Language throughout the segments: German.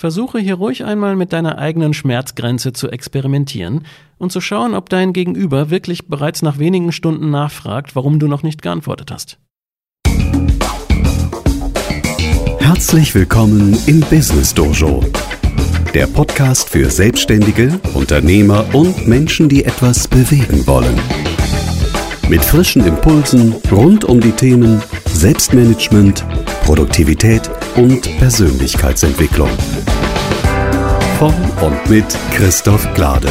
Versuche hier ruhig einmal mit deiner eigenen Schmerzgrenze zu experimentieren und zu schauen, ob dein Gegenüber wirklich bereits nach wenigen Stunden nachfragt, warum du noch nicht geantwortet hast. Herzlich willkommen im Business Dojo, der Podcast für Selbstständige, Unternehmer und Menschen, die etwas bewegen wollen. Mit frischen Impulsen rund um die Themen Selbstmanagement, Produktivität und Persönlichkeitsentwicklung. Von und mit Christoph Glade.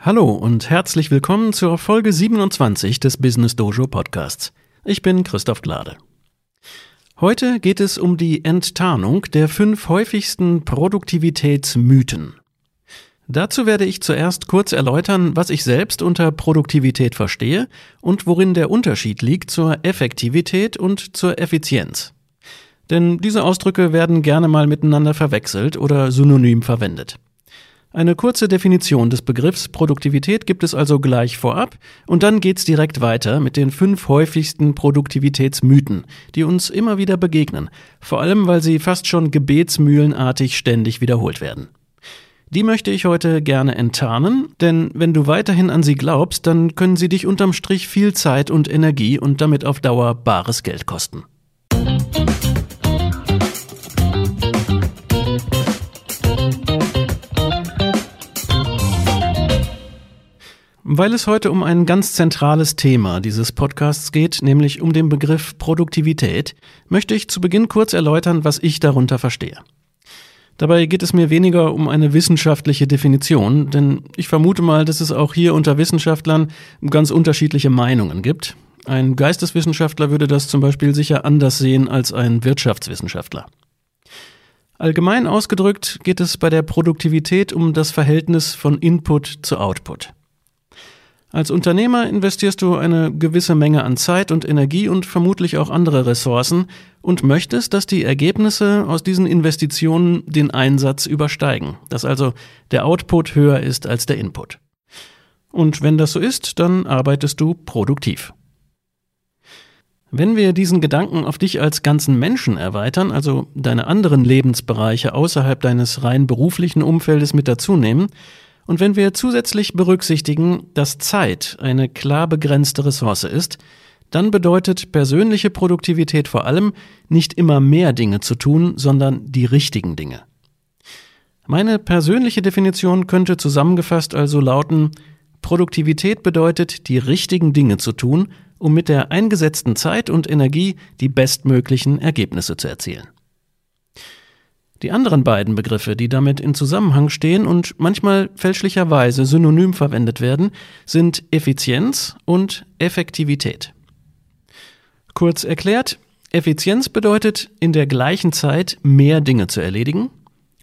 Hallo und herzlich willkommen zur Folge 27 des Business Dojo Podcasts. Ich bin Christoph Glade. Heute geht es um die Enttarnung der fünf häufigsten Produktivitätsmythen. Dazu werde ich zuerst kurz erläutern, was ich selbst unter Produktivität verstehe und worin der Unterschied liegt zur Effektivität und zur Effizienz. Denn diese Ausdrücke werden gerne mal miteinander verwechselt oder synonym verwendet. Eine kurze Definition des Begriffs Produktivität gibt es also gleich vorab und dann geht's direkt weiter mit den fünf häufigsten Produktivitätsmythen, die uns immer wieder begegnen, vor allem weil sie fast schon gebetsmühlenartig ständig wiederholt werden. Die möchte ich heute gerne enttarnen, denn wenn du weiterhin an sie glaubst, dann können sie dich unterm Strich viel Zeit und Energie und damit auf Dauer bares Geld kosten. Weil es heute um ein ganz zentrales Thema dieses Podcasts geht, nämlich um den Begriff Produktivität, möchte ich zu Beginn kurz erläutern, was ich darunter verstehe. Dabei geht es mir weniger um eine wissenschaftliche Definition, denn ich vermute mal, dass es auch hier unter Wissenschaftlern ganz unterschiedliche Meinungen gibt. Ein Geisteswissenschaftler würde das zum Beispiel sicher anders sehen als ein Wirtschaftswissenschaftler. Allgemein ausgedrückt geht es bei der Produktivität um das Verhältnis von Input zu Output. Als Unternehmer investierst du eine gewisse Menge an Zeit und Energie und vermutlich auch andere Ressourcen und möchtest, dass die Ergebnisse aus diesen Investitionen den Einsatz übersteigen, dass also der Output höher ist als der Input. Und wenn das so ist, dann arbeitest du produktiv. Wenn wir diesen Gedanken auf dich als ganzen Menschen erweitern, also deine anderen Lebensbereiche außerhalb deines rein beruflichen Umfeldes mit dazu nehmen, und wenn wir zusätzlich berücksichtigen, dass Zeit eine klar begrenzte Ressource ist, dann bedeutet persönliche Produktivität vor allem nicht immer mehr Dinge zu tun, sondern die richtigen Dinge. Meine persönliche Definition könnte zusammengefasst also lauten, Produktivität bedeutet, die richtigen Dinge zu tun, um mit der eingesetzten Zeit und Energie die bestmöglichen Ergebnisse zu erzielen. Die anderen beiden Begriffe, die damit in Zusammenhang stehen und manchmal fälschlicherweise synonym verwendet werden, sind Effizienz und Effektivität. Kurz erklärt, Effizienz bedeutet, in der gleichen Zeit mehr Dinge zu erledigen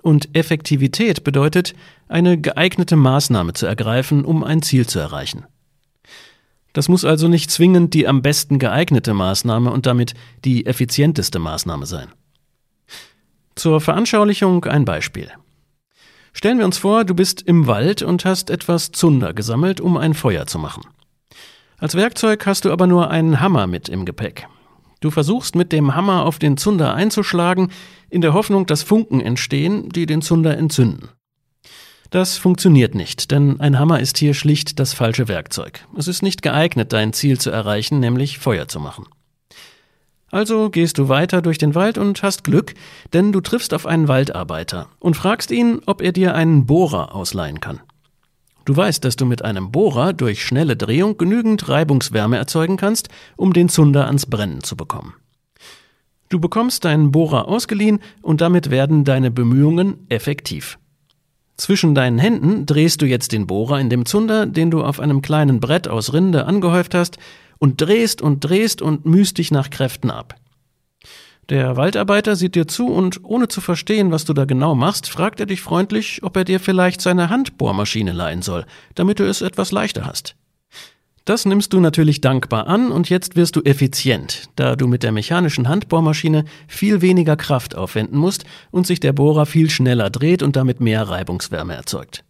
und Effektivität bedeutet, eine geeignete Maßnahme zu ergreifen, um ein Ziel zu erreichen. Das muss also nicht zwingend die am besten geeignete Maßnahme und damit die effizienteste Maßnahme sein. Zur Veranschaulichung ein Beispiel. Stellen wir uns vor, du bist im Wald und hast etwas Zunder gesammelt, um ein Feuer zu machen. Als Werkzeug hast du aber nur einen Hammer mit im Gepäck. Du versuchst mit dem Hammer auf den Zunder einzuschlagen, in der Hoffnung, dass Funken entstehen, die den Zunder entzünden. Das funktioniert nicht, denn ein Hammer ist hier schlicht das falsche Werkzeug. Es ist nicht geeignet, dein Ziel zu erreichen, nämlich Feuer zu machen. Also gehst du weiter durch den Wald und hast Glück, denn du triffst auf einen Waldarbeiter und fragst ihn, ob er dir einen Bohrer ausleihen kann. Du weißt, dass du mit einem Bohrer durch schnelle Drehung genügend Reibungswärme erzeugen kannst, um den Zunder ans Brennen zu bekommen. Du bekommst deinen Bohrer ausgeliehen und damit werden deine Bemühungen effektiv. Zwischen deinen Händen drehst du jetzt den Bohrer in dem Zunder, den du auf einem kleinen Brett aus Rinde angehäuft hast, und drehst und drehst und mühst dich nach Kräften ab. Der Waldarbeiter sieht dir zu und ohne zu verstehen, was du da genau machst, fragt er dich freundlich, ob er dir vielleicht seine Handbohrmaschine leihen soll, damit du es etwas leichter hast. Das nimmst du natürlich dankbar an und jetzt wirst du effizient, da du mit der mechanischen Handbohrmaschine viel weniger Kraft aufwenden musst und sich der Bohrer viel schneller dreht und damit mehr Reibungswärme erzeugt.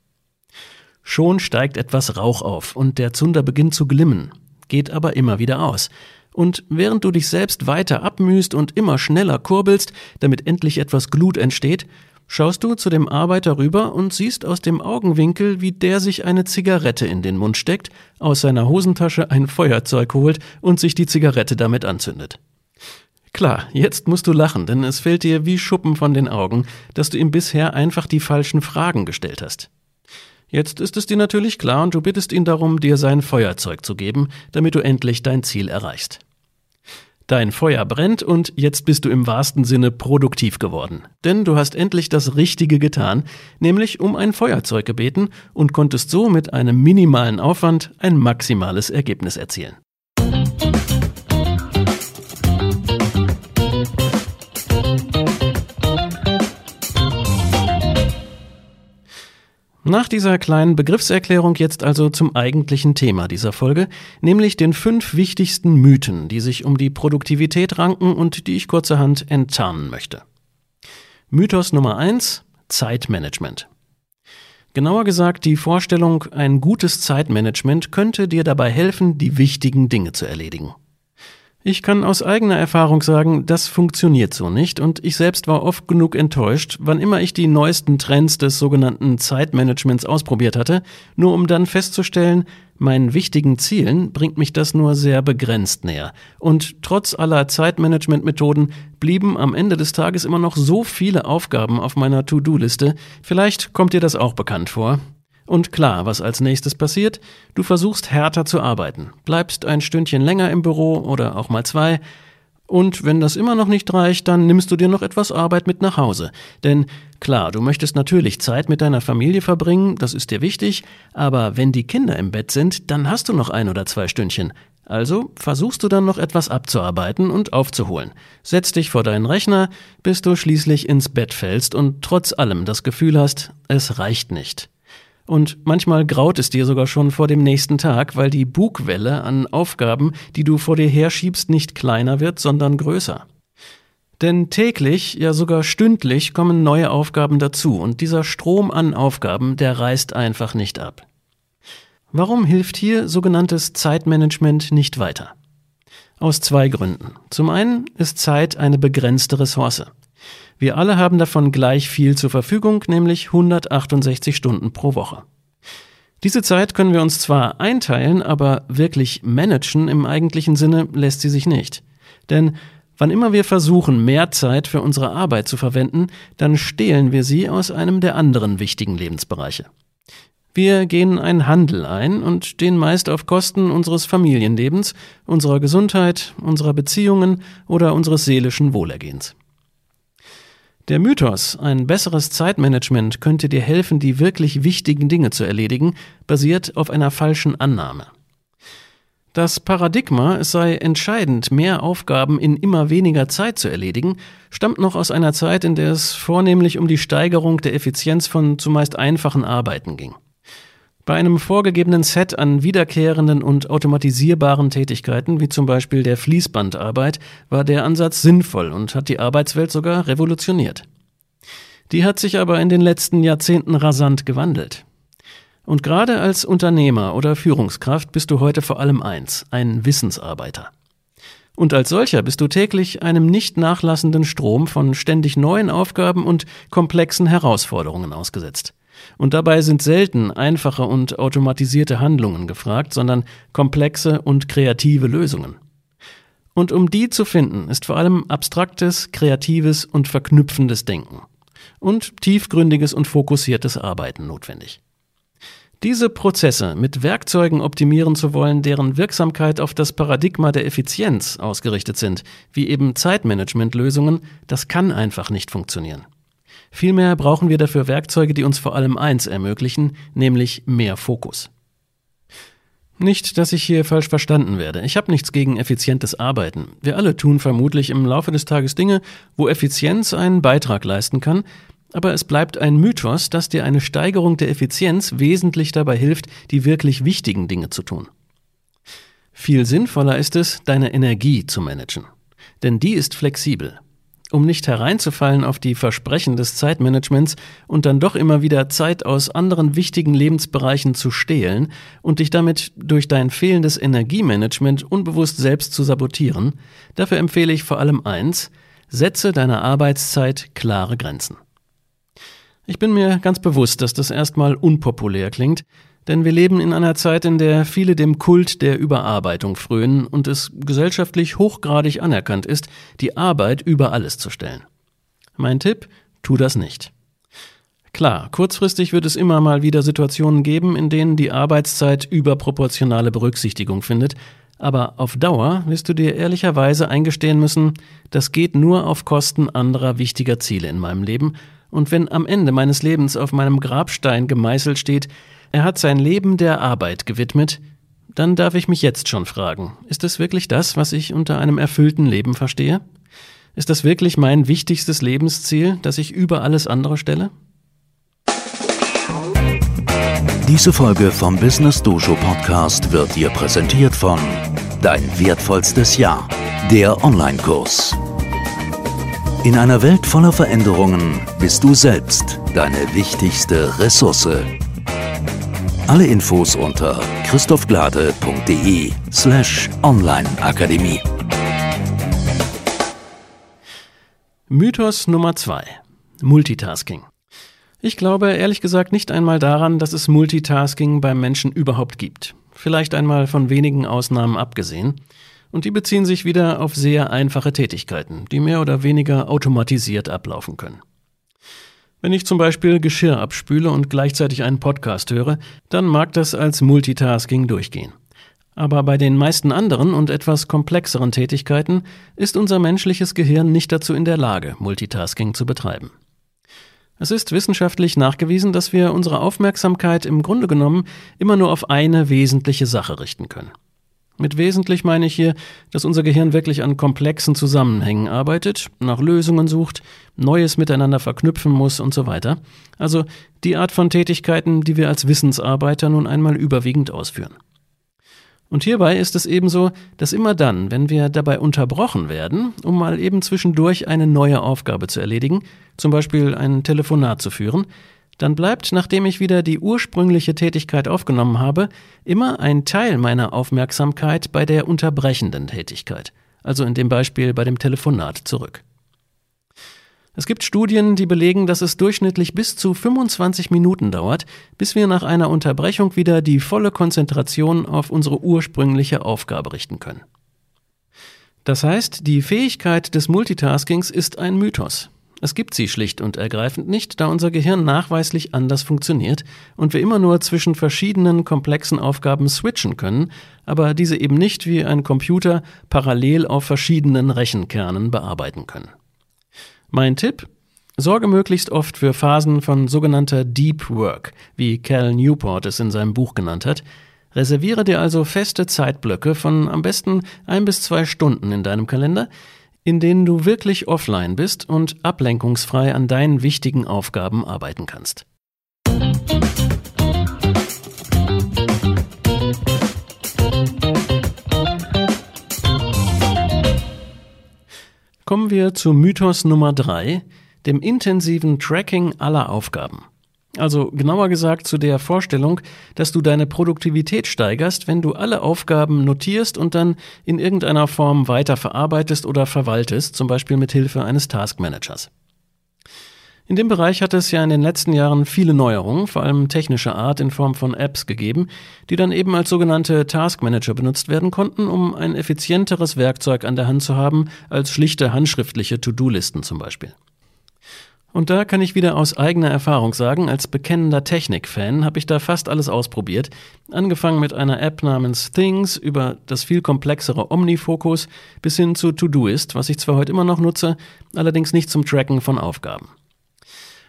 Schon steigt etwas Rauch auf und der Zunder beginnt zu glimmen geht aber immer wieder aus. Und während du dich selbst weiter abmühst und immer schneller kurbelst, damit endlich etwas Glut entsteht, schaust du zu dem Arbeiter rüber und siehst aus dem Augenwinkel, wie der sich eine Zigarette in den Mund steckt, aus seiner Hosentasche ein Feuerzeug holt und sich die Zigarette damit anzündet. Klar, jetzt musst du lachen, denn es fällt dir wie Schuppen von den Augen, dass du ihm bisher einfach die falschen Fragen gestellt hast. Jetzt ist es dir natürlich klar und du bittest ihn darum, dir sein Feuerzeug zu geben, damit du endlich dein Ziel erreichst. Dein Feuer brennt und jetzt bist du im wahrsten Sinne produktiv geworden. Denn du hast endlich das Richtige getan, nämlich um ein Feuerzeug gebeten und konntest so mit einem minimalen Aufwand ein maximales Ergebnis erzielen. Nach dieser kleinen Begriffserklärung jetzt also zum eigentlichen Thema dieser Folge, nämlich den fünf wichtigsten Mythen, die sich um die Produktivität ranken und die ich kurzerhand enttarnen möchte. Mythos Nummer eins: Zeitmanagement. Genauer gesagt die Vorstellung, ein gutes Zeitmanagement könnte dir dabei helfen, die wichtigen Dinge zu erledigen. Ich kann aus eigener Erfahrung sagen, das funktioniert so nicht und ich selbst war oft genug enttäuscht, wann immer ich die neuesten Trends des sogenannten Zeitmanagements ausprobiert hatte, nur um dann festzustellen, meinen wichtigen Zielen bringt mich das nur sehr begrenzt näher. Und trotz aller Zeitmanagementmethoden blieben am Ende des Tages immer noch so viele Aufgaben auf meiner To-Do-Liste. Vielleicht kommt dir das auch bekannt vor. Und klar, was als nächstes passiert, du versuchst härter zu arbeiten, bleibst ein Stündchen länger im Büro oder auch mal zwei, und wenn das immer noch nicht reicht, dann nimmst du dir noch etwas Arbeit mit nach Hause. Denn klar, du möchtest natürlich Zeit mit deiner Familie verbringen, das ist dir wichtig, aber wenn die Kinder im Bett sind, dann hast du noch ein oder zwei Stündchen. Also versuchst du dann noch etwas abzuarbeiten und aufzuholen. Setz dich vor deinen Rechner, bis du schließlich ins Bett fällst und trotz allem das Gefühl hast, es reicht nicht. Und manchmal graut es dir sogar schon vor dem nächsten Tag, weil die Bugwelle an Aufgaben, die du vor dir herschiebst, nicht kleiner wird, sondern größer. Denn täglich, ja sogar stündlich kommen neue Aufgaben dazu und dieser Strom an Aufgaben, der reißt einfach nicht ab. Warum hilft hier sogenanntes Zeitmanagement nicht weiter? Aus zwei Gründen. Zum einen ist Zeit eine begrenzte Ressource. Wir alle haben davon gleich viel zur Verfügung, nämlich 168 Stunden pro Woche. Diese Zeit können wir uns zwar einteilen, aber wirklich managen im eigentlichen Sinne lässt sie sich nicht. Denn wann immer wir versuchen, mehr Zeit für unsere Arbeit zu verwenden, dann stehlen wir sie aus einem der anderen wichtigen Lebensbereiche. Wir gehen einen Handel ein und den meist auf Kosten unseres Familienlebens, unserer Gesundheit, unserer Beziehungen oder unseres seelischen Wohlergehens. Der Mythos, ein besseres Zeitmanagement könnte dir helfen, die wirklich wichtigen Dinge zu erledigen, basiert auf einer falschen Annahme. Das Paradigma, es sei entscheidend, mehr Aufgaben in immer weniger Zeit zu erledigen, stammt noch aus einer Zeit, in der es vornehmlich um die Steigerung der Effizienz von zumeist einfachen Arbeiten ging. Bei einem vorgegebenen Set an wiederkehrenden und automatisierbaren Tätigkeiten, wie zum Beispiel der Fließbandarbeit, war der Ansatz sinnvoll und hat die Arbeitswelt sogar revolutioniert. Die hat sich aber in den letzten Jahrzehnten rasant gewandelt. Und gerade als Unternehmer oder Führungskraft bist du heute vor allem eins, ein Wissensarbeiter. Und als solcher bist du täglich einem nicht nachlassenden Strom von ständig neuen Aufgaben und komplexen Herausforderungen ausgesetzt. Und dabei sind selten einfache und automatisierte Handlungen gefragt, sondern komplexe und kreative Lösungen. Und um die zu finden, ist vor allem abstraktes, kreatives und verknüpfendes Denken und tiefgründiges und fokussiertes Arbeiten notwendig. Diese Prozesse mit Werkzeugen optimieren zu wollen, deren Wirksamkeit auf das Paradigma der Effizienz ausgerichtet sind, wie eben Zeitmanagementlösungen, das kann einfach nicht funktionieren. Vielmehr brauchen wir dafür Werkzeuge, die uns vor allem eins ermöglichen, nämlich mehr Fokus. Nicht, dass ich hier falsch verstanden werde. Ich habe nichts gegen effizientes Arbeiten. Wir alle tun vermutlich im Laufe des Tages Dinge, wo Effizienz einen Beitrag leisten kann, aber es bleibt ein Mythos, dass dir eine Steigerung der Effizienz wesentlich dabei hilft, die wirklich wichtigen Dinge zu tun. Viel sinnvoller ist es, deine Energie zu managen. Denn die ist flexibel. Um nicht hereinzufallen auf die Versprechen des Zeitmanagements und dann doch immer wieder Zeit aus anderen wichtigen Lebensbereichen zu stehlen und dich damit durch dein fehlendes Energiemanagement unbewusst selbst zu sabotieren, dafür empfehle ich vor allem eins, setze deiner Arbeitszeit klare Grenzen. Ich bin mir ganz bewusst, dass das erstmal unpopulär klingt, denn wir leben in einer Zeit, in der viele dem Kult der Überarbeitung frönen und es gesellschaftlich hochgradig anerkannt ist, die Arbeit über alles zu stellen. Mein Tipp, tu das nicht. Klar, kurzfristig wird es immer mal wieder Situationen geben, in denen die Arbeitszeit überproportionale Berücksichtigung findet, aber auf Dauer wirst du dir ehrlicherweise eingestehen müssen, das geht nur auf Kosten anderer wichtiger Ziele in meinem Leben, und wenn am Ende meines Lebens auf meinem Grabstein gemeißelt steht, er hat sein Leben der Arbeit gewidmet, dann darf ich mich jetzt schon fragen, ist es wirklich das, was ich unter einem erfüllten Leben verstehe? Ist das wirklich mein wichtigstes Lebensziel, das ich über alles andere stelle? Diese Folge vom Business Dojo Podcast wird dir präsentiert von Dein wertvollstes Jahr, der Online-Kurs. In einer Welt voller Veränderungen bist du selbst deine wichtigste Ressource. Alle Infos unter christophglade.de slash onlineakademie. Mythos Nummer zwei: Multitasking. Ich glaube ehrlich gesagt nicht einmal daran, dass es Multitasking beim Menschen überhaupt gibt. Vielleicht einmal von wenigen Ausnahmen abgesehen. Und die beziehen sich wieder auf sehr einfache Tätigkeiten, die mehr oder weniger automatisiert ablaufen können. Wenn ich zum Beispiel Geschirr abspüle und gleichzeitig einen Podcast höre, dann mag das als Multitasking durchgehen. Aber bei den meisten anderen und etwas komplexeren Tätigkeiten ist unser menschliches Gehirn nicht dazu in der Lage, Multitasking zu betreiben. Es ist wissenschaftlich nachgewiesen, dass wir unsere Aufmerksamkeit im Grunde genommen immer nur auf eine wesentliche Sache richten können. Mit wesentlich meine ich hier, dass unser Gehirn wirklich an komplexen Zusammenhängen arbeitet, nach Lösungen sucht, Neues miteinander verknüpfen muss und so weiter. Also die Art von Tätigkeiten, die wir als Wissensarbeiter nun einmal überwiegend ausführen. Und hierbei ist es ebenso, dass immer dann, wenn wir dabei unterbrochen werden, um mal eben zwischendurch eine neue Aufgabe zu erledigen, zum Beispiel ein Telefonat zu führen, dann bleibt, nachdem ich wieder die ursprüngliche Tätigkeit aufgenommen habe, immer ein Teil meiner Aufmerksamkeit bei der unterbrechenden Tätigkeit, also in dem Beispiel bei dem Telefonat zurück. Es gibt Studien, die belegen, dass es durchschnittlich bis zu 25 Minuten dauert, bis wir nach einer Unterbrechung wieder die volle Konzentration auf unsere ursprüngliche Aufgabe richten können. Das heißt, die Fähigkeit des Multitaskings ist ein Mythos. Es gibt sie schlicht und ergreifend nicht, da unser Gehirn nachweislich anders funktioniert und wir immer nur zwischen verschiedenen komplexen Aufgaben switchen können, aber diese eben nicht wie ein Computer parallel auf verschiedenen Rechenkernen bearbeiten können. Mein Tipp? Sorge möglichst oft für Phasen von sogenannter Deep Work, wie Cal Newport es in seinem Buch genannt hat. Reserviere dir also feste Zeitblöcke von am besten ein bis zwei Stunden in deinem Kalender, in denen du wirklich offline bist und ablenkungsfrei an deinen wichtigen Aufgaben arbeiten kannst. Kommen wir zu Mythos Nummer drei, dem intensiven Tracking aller Aufgaben. Also genauer gesagt zu der Vorstellung, dass du deine Produktivität steigerst, wenn du alle Aufgaben notierst und dann in irgendeiner Form weiter verarbeitest oder verwaltest, zum Beispiel mit Hilfe eines Taskmanagers. In dem Bereich hat es ja in den letzten Jahren viele Neuerungen, vor allem technischer Art in Form von Apps gegeben, die dann eben als sogenannte Taskmanager benutzt werden konnten, um ein effizienteres Werkzeug an der Hand zu haben als schlichte handschriftliche To-Do-Listen zum Beispiel. Und da kann ich wieder aus eigener Erfahrung sagen, als bekennender Technik-Fan habe ich da fast alles ausprobiert. Angefangen mit einer App namens Things über das viel komplexere OmniFocus bis hin zu Todoist, was ich zwar heute immer noch nutze, allerdings nicht zum Tracken von Aufgaben.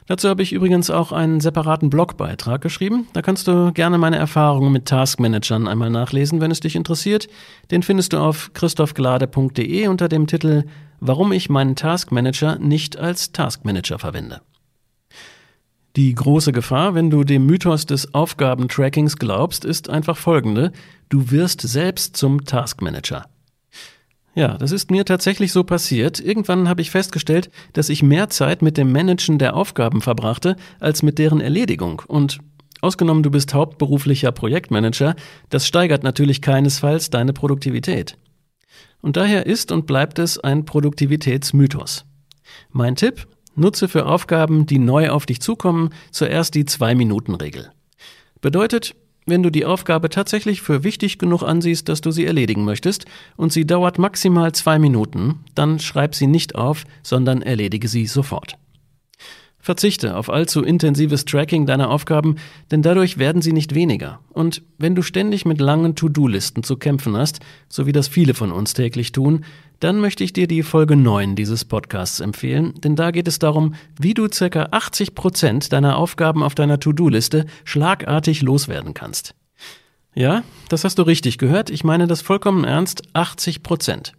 Dazu habe ich übrigens auch einen separaten Blogbeitrag geschrieben. Da kannst du gerne meine Erfahrungen mit Taskmanagern einmal nachlesen, wenn es dich interessiert. Den findest du auf christophglade.de unter dem Titel warum ich meinen Taskmanager nicht als Taskmanager verwende. Die große Gefahr, wenn du dem Mythos des Aufgabentrackings glaubst, ist einfach folgende. Du wirst selbst zum Taskmanager. Ja, das ist mir tatsächlich so passiert. Irgendwann habe ich festgestellt, dass ich mehr Zeit mit dem Managen der Aufgaben verbrachte, als mit deren Erledigung. Und ausgenommen du bist hauptberuflicher Projektmanager, das steigert natürlich keinesfalls deine Produktivität. Und daher ist und bleibt es ein Produktivitätsmythos. Mein Tipp, nutze für Aufgaben, die neu auf dich zukommen, zuerst die Zwei-Minuten-Regel. Bedeutet, wenn du die Aufgabe tatsächlich für wichtig genug ansiehst, dass du sie erledigen möchtest und sie dauert maximal zwei Minuten, dann schreib sie nicht auf, sondern erledige sie sofort. Verzichte auf allzu intensives Tracking deiner Aufgaben, denn dadurch werden sie nicht weniger. Und wenn du ständig mit langen To-Do-Listen zu kämpfen hast, so wie das viele von uns täglich tun, dann möchte ich dir die Folge 9 dieses Podcasts empfehlen, denn da geht es darum, wie du ca. 80 Prozent deiner Aufgaben auf deiner To-Do-Liste schlagartig loswerden kannst. Ja, das hast du richtig gehört, ich meine das vollkommen ernst, 80%. Prozent.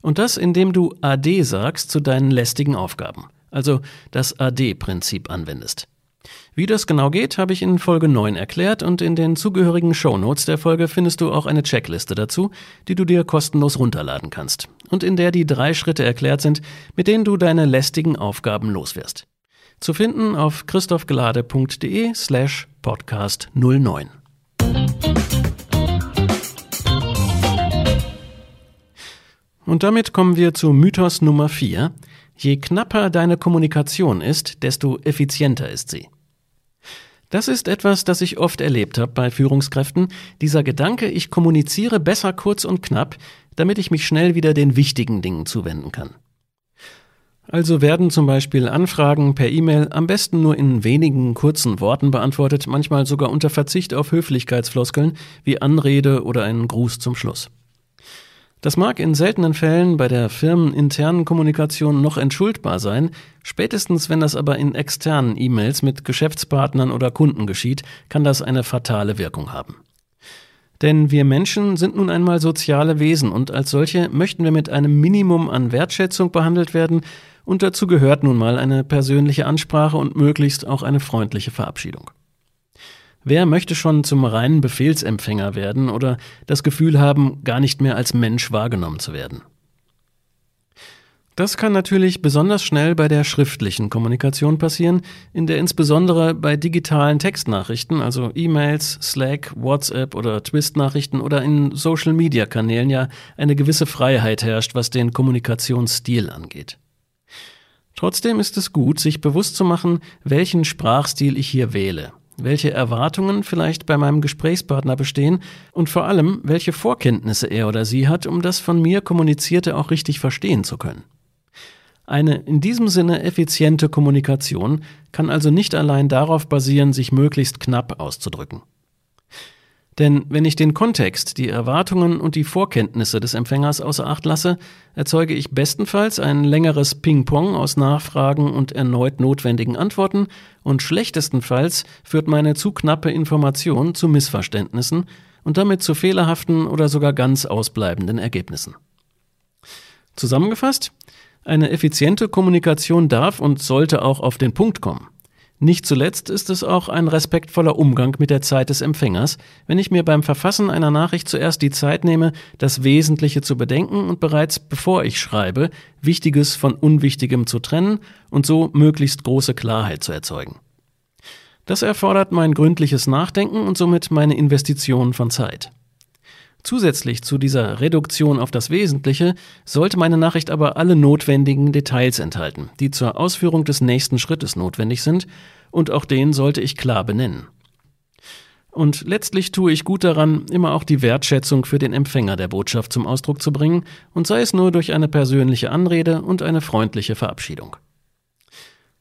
Und das, indem du AD sagst zu deinen lästigen Aufgaben also das AD-Prinzip anwendest. Wie das genau geht, habe ich in Folge 9 erklärt und in den zugehörigen Shownotes der Folge findest du auch eine Checkliste dazu, die du dir kostenlos runterladen kannst und in der die drei Schritte erklärt sind, mit denen du deine lästigen Aufgaben loswirst. Zu finden auf christophgelade.de slash podcast 09. Und damit kommen wir zu Mythos Nummer 4, Je knapper deine Kommunikation ist, desto effizienter ist sie. Das ist etwas, das ich oft erlebt habe bei Führungskräften, dieser Gedanke, ich kommuniziere besser kurz und knapp, damit ich mich schnell wieder den wichtigen Dingen zuwenden kann. Also werden zum Beispiel Anfragen per E-Mail am besten nur in wenigen kurzen Worten beantwortet, manchmal sogar unter Verzicht auf Höflichkeitsfloskeln wie Anrede oder einen Gruß zum Schluss. Das mag in seltenen Fällen bei der firmeninternen Kommunikation noch entschuldbar sein, spätestens wenn das aber in externen E-Mails mit Geschäftspartnern oder Kunden geschieht, kann das eine fatale Wirkung haben. Denn wir Menschen sind nun einmal soziale Wesen und als solche möchten wir mit einem Minimum an Wertschätzung behandelt werden und dazu gehört nun mal eine persönliche Ansprache und möglichst auch eine freundliche Verabschiedung. Wer möchte schon zum reinen Befehlsempfänger werden oder das Gefühl haben, gar nicht mehr als Mensch wahrgenommen zu werden? Das kann natürlich besonders schnell bei der schriftlichen Kommunikation passieren, in der insbesondere bei digitalen Textnachrichten, also E-Mails, Slack, WhatsApp oder Twist-Nachrichten oder in Social-Media-Kanälen ja eine gewisse Freiheit herrscht, was den Kommunikationsstil angeht. Trotzdem ist es gut, sich bewusst zu machen, welchen Sprachstil ich hier wähle welche Erwartungen vielleicht bei meinem Gesprächspartner bestehen und vor allem, welche Vorkenntnisse er oder sie hat, um das von mir kommunizierte auch richtig verstehen zu können. Eine in diesem Sinne effiziente Kommunikation kann also nicht allein darauf basieren, sich möglichst knapp auszudrücken. Denn wenn ich den Kontext, die Erwartungen und die Vorkenntnisse des Empfängers außer Acht lasse, erzeuge ich bestenfalls ein längeres Ping-Pong aus Nachfragen und erneut notwendigen Antworten und schlechtestenfalls führt meine zu knappe Information zu Missverständnissen und damit zu fehlerhaften oder sogar ganz ausbleibenden Ergebnissen. Zusammengefasst, eine effiziente Kommunikation darf und sollte auch auf den Punkt kommen. Nicht zuletzt ist es auch ein respektvoller Umgang mit der Zeit des Empfängers, wenn ich mir beim Verfassen einer Nachricht zuerst die Zeit nehme, das Wesentliche zu bedenken und bereits bevor ich schreibe, Wichtiges von Unwichtigem zu trennen und so möglichst große Klarheit zu erzeugen. Das erfordert mein gründliches Nachdenken und somit meine Investition von Zeit. Zusätzlich zu dieser Reduktion auf das Wesentliche sollte meine Nachricht aber alle notwendigen Details enthalten, die zur Ausführung des nächsten Schrittes notwendig sind, und auch den sollte ich klar benennen. Und letztlich tue ich gut daran, immer auch die Wertschätzung für den Empfänger der Botschaft zum Ausdruck zu bringen, und sei es nur durch eine persönliche Anrede und eine freundliche Verabschiedung.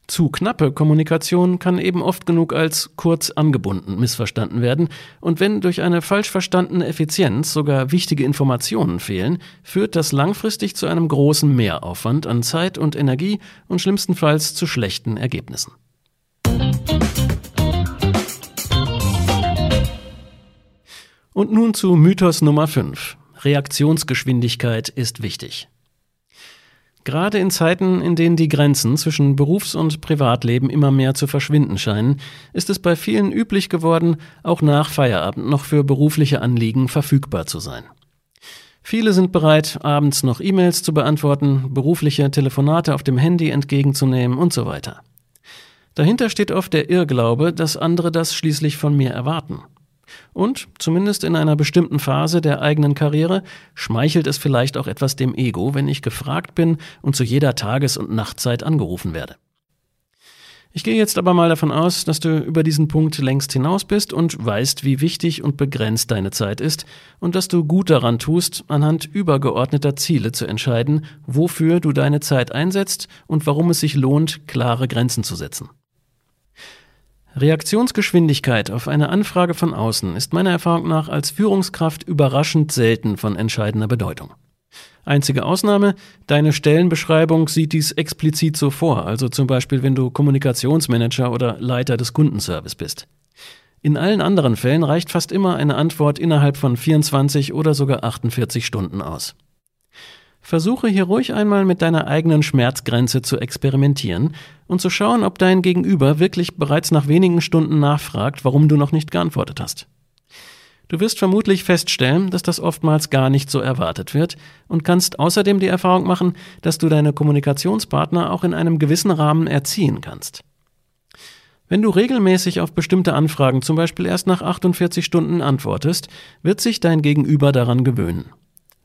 Zu knappe Kommunikation kann eben oft genug als kurz angebunden missverstanden werden, und wenn durch eine falsch verstandene Effizienz sogar wichtige Informationen fehlen, führt das langfristig zu einem großen Mehraufwand an Zeit und Energie und schlimmstenfalls zu schlechten Ergebnissen. Und nun zu Mythos Nummer 5. Reaktionsgeschwindigkeit ist wichtig. Gerade in Zeiten, in denen die Grenzen zwischen Berufs- und Privatleben immer mehr zu verschwinden scheinen, ist es bei vielen üblich geworden, auch nach Feierabend noch für berufliche Anliegen verfügbar zu sein. Viele sind bereit, abends noch E-Mails zu beantworten, berufliche Telefonate auf dem Handy entgegenzunehmen und so weiter. Dahinter steht oft der Irrglaube, dass andere das schließlich von mir erwarten. Und, zumindest in einer bestimmten Phase der eigenen Karriere, schmeichelt es vielleicht auch etwas dem Ego, wenn ich gefragt bin und zu jeder Tages- und Nachtzeit angerufen werde. Ich gehe jetzt aber mal davon aus, dass du über diesen Punkt längst hinaus bist und weißt, wie wichtig und begrenzt deine Zeit ist und dass du gut daran tust, anhand übergeordneter Ziele zu entscheiden, wofür du deine Zeit einsetzt und warum es sich lohnt, klare Grenzen zu setzen. Reaktionsgeschwindigkeit auf eine Anfrage von außen ist meiner Erfahrung nach als Führungskraft überraschend selten von entscheidender Bedeutung. Einzige Ausnahme, deine Stellenbeschreibung sieht dies explizit so vor, also zum Beispiel wenn du Kommunikationsmanager oder Leiter des Kundenservice bist. In allen anderen Fällen reicht fast immer eine Antwort innerhalb von 24 oder sogar 48 Stunden aus. Versuche hier ruhig einmal mit deiner eigenen Schmerzgrenze zu experimentieren und zu schauen, ob dein Gegenüber wirklich bereits nach wenigen Stunden nachfragt, warum du noch nicht geantwortet hast. Du wirst vermutlich feststellen, dass das oftmals gar nicht so erwartet wird und kannst außerdem die Erfahrung machen, dass du deine Kommunikationspartner auch in einem gewissen Rahmen erziehen kannst. Wenn du regelmäßig auf bestimmte Anfragen zum Beispiel erst nach 48 Stunden antwortest, wird sich dein Gegenüber daran gewöhnen.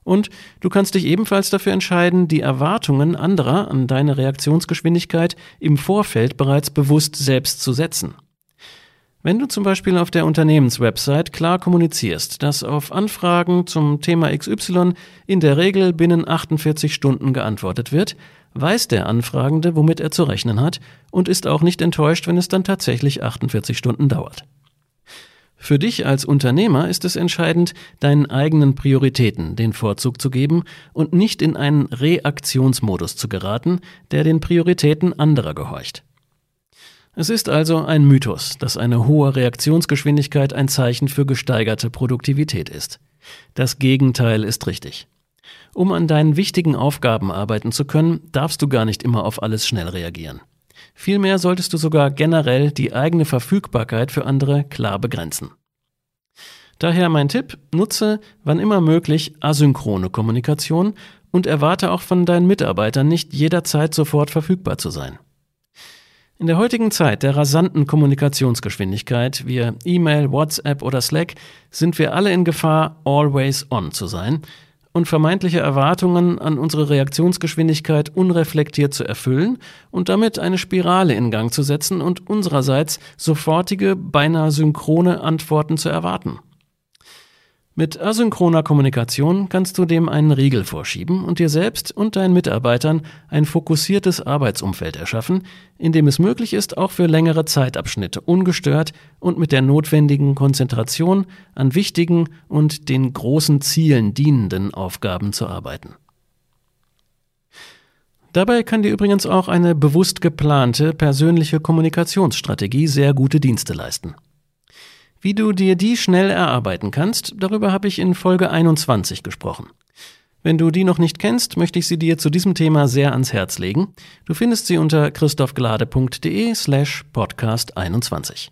Und du kannst dich ebenfalls dafür entscheiden, die Erwartungen anderer an deine Reaktionsgeschwindigkeit im Vorfeld bereits bewusst selbst zu setzen. Wenn du zum Beispiel auf der Unternehmenswebsite klar kommunizierst, dass auf Anfragen zum Thema XY in der Regel binnen 48 Stunden geantwortet wird, weiß der Anfragende, womit er zu rechnen hat und ist auch nicht enttäuscht, wenn es dann tatsächlich 48 Stunden dauert. Für dich als Unternehmer ist es entscheidend, deinen eigenen Prioritäten den Vorzug zu geben und nicht in einen Reaktionsmodus zu geraten, der den Prioritäten anderer gehorcht. Es ist also ein Mythos, dass eine hohe Reaktionsgeschwindigkeit ein Zeichen für gesteigerte Produktivität ist. Das Gegenteil ist richtig. Um an deinen wichtigen Aufgaben arbeiten zu können, darfst du gar nicht immer auf alles schnell reagieren. Vielmehr solltest du sogar generell die eigene Verfügbarkeit für andere klar begrenzen. Daher mein Tipp, nutze wann immer möglich asynchrone Kommunikation und erwarte auch von deinen Mitarbeitern nicht jederzeit sofort verfügbar zu sein. In der heutigen Zeit der rasanten Kommunikationsgeschwindigkeit via E-Mail, WhatsApp oder Slack sind wir alle in Gefahr, always on zu sein und vermeintliche Erwartungen an unsere Reaktionsgeschwindigkeit unreflektiert zu erfüllen und damit eine Spirale in Gang zu setzen und unsererseits sofortige, beinahe synchrone Antworten zu erwarten. Mit asynchroner Kommunikation kannst du dem einen Riegel vorschieben und dir selbst und deinen Mitarbeitern ein fokussiertes Arbeitsumfeld erschaffen, in dem es möglich ist, auch für längere Zeitabschnitte ungestört und mit der notwendigen Konzentration an wichtigen und den großen Zielen dienenden Aufgaben zu arbeiten. Dabei kann dir übrigens auch eine bewusst geplante persönliche Kommunikationsstrategie sehr gute Dienste leisten. Wie du dir die schnell erarbeiten kannst, darüber habe ich in Folge 21 gesprochen. Wenn du die noch nicht kennst, möchte ich sie dir zu diesem Thema sehr ans Herz legen. Du findest sie unter christophglade.de slash podcast 21.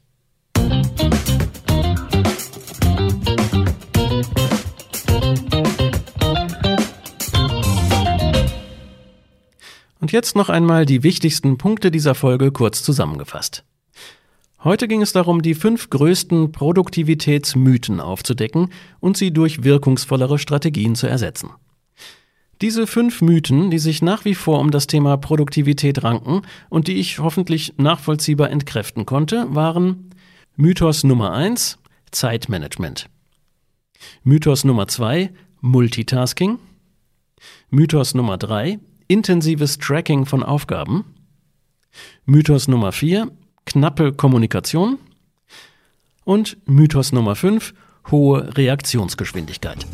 Und jetzt noch einmal die wichtigsten Punkte dieser Folge kurz zusammengefasst. Heute ging es darum, die fünf größten Produktivitätsmythen aufzudecken und sie durch wirkungsvollere Strategien zu ersetzen. Diese fünf Mythen, die sich nach wie vor um das Thema Produktivität ranken und die ich hoffentlich nachvollziehbar entkräften konnte, waren Mythos Nummer eins Zeitmanagement. Mythos Nummer zwei Multitasking. Mythos Nummer drei intensives Tracking von Aufgaben. Mythos Nummer vier knappe Kommunikation und Mythos Nummer 5, hohe Reaktionsgeschwindigkeit.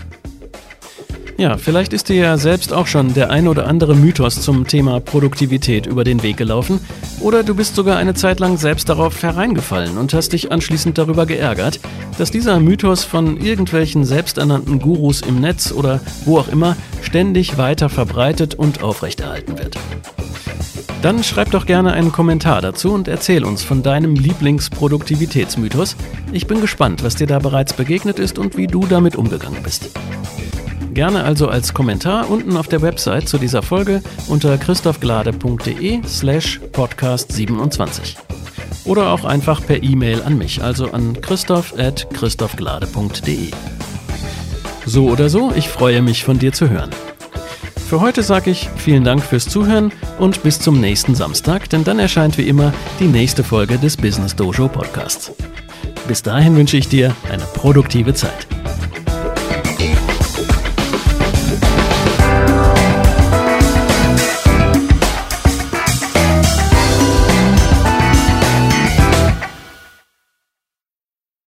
Ja, vielleicht ist dir ja selbst auch schon der ein oder andere Mythos zum Thema Produktivität über den Weg gelaufen oder du bist sogar eine Zeit lang selbst darauf hereingefallen und hast dich anschließend darüber geärgert, dass dieser Mythos von irgendwelchen selbsternannten Gurus im Netz oder wo auch immer ständig weiter verbreitet und aufrechterhalten wird. Dann schreib doch gerne einen Kommentar dazu und erzähl uns von deinem Lieblingsproduktivitätsmythos. Ich bin gespannt, was dir da bereits begegnet ist und wie du damit umgegangen bist. Gerne also als Kommentar unten auf der Website zu dieser Folge unter christophglade.de slash podcast 27. Oder auch einfach per E-Mail an mich, also an christoph at christophglade.de. So oder so, ich freue mich von dir zu hören. Für heute sage ich vielen Dank fürs Zuhören und bis zum nächsten Samstag, denn dann erscheint wie immer die nächste Folge des Business Dojo Podcasts. Bis dahin wünsche ich dir eine produktive Zeit.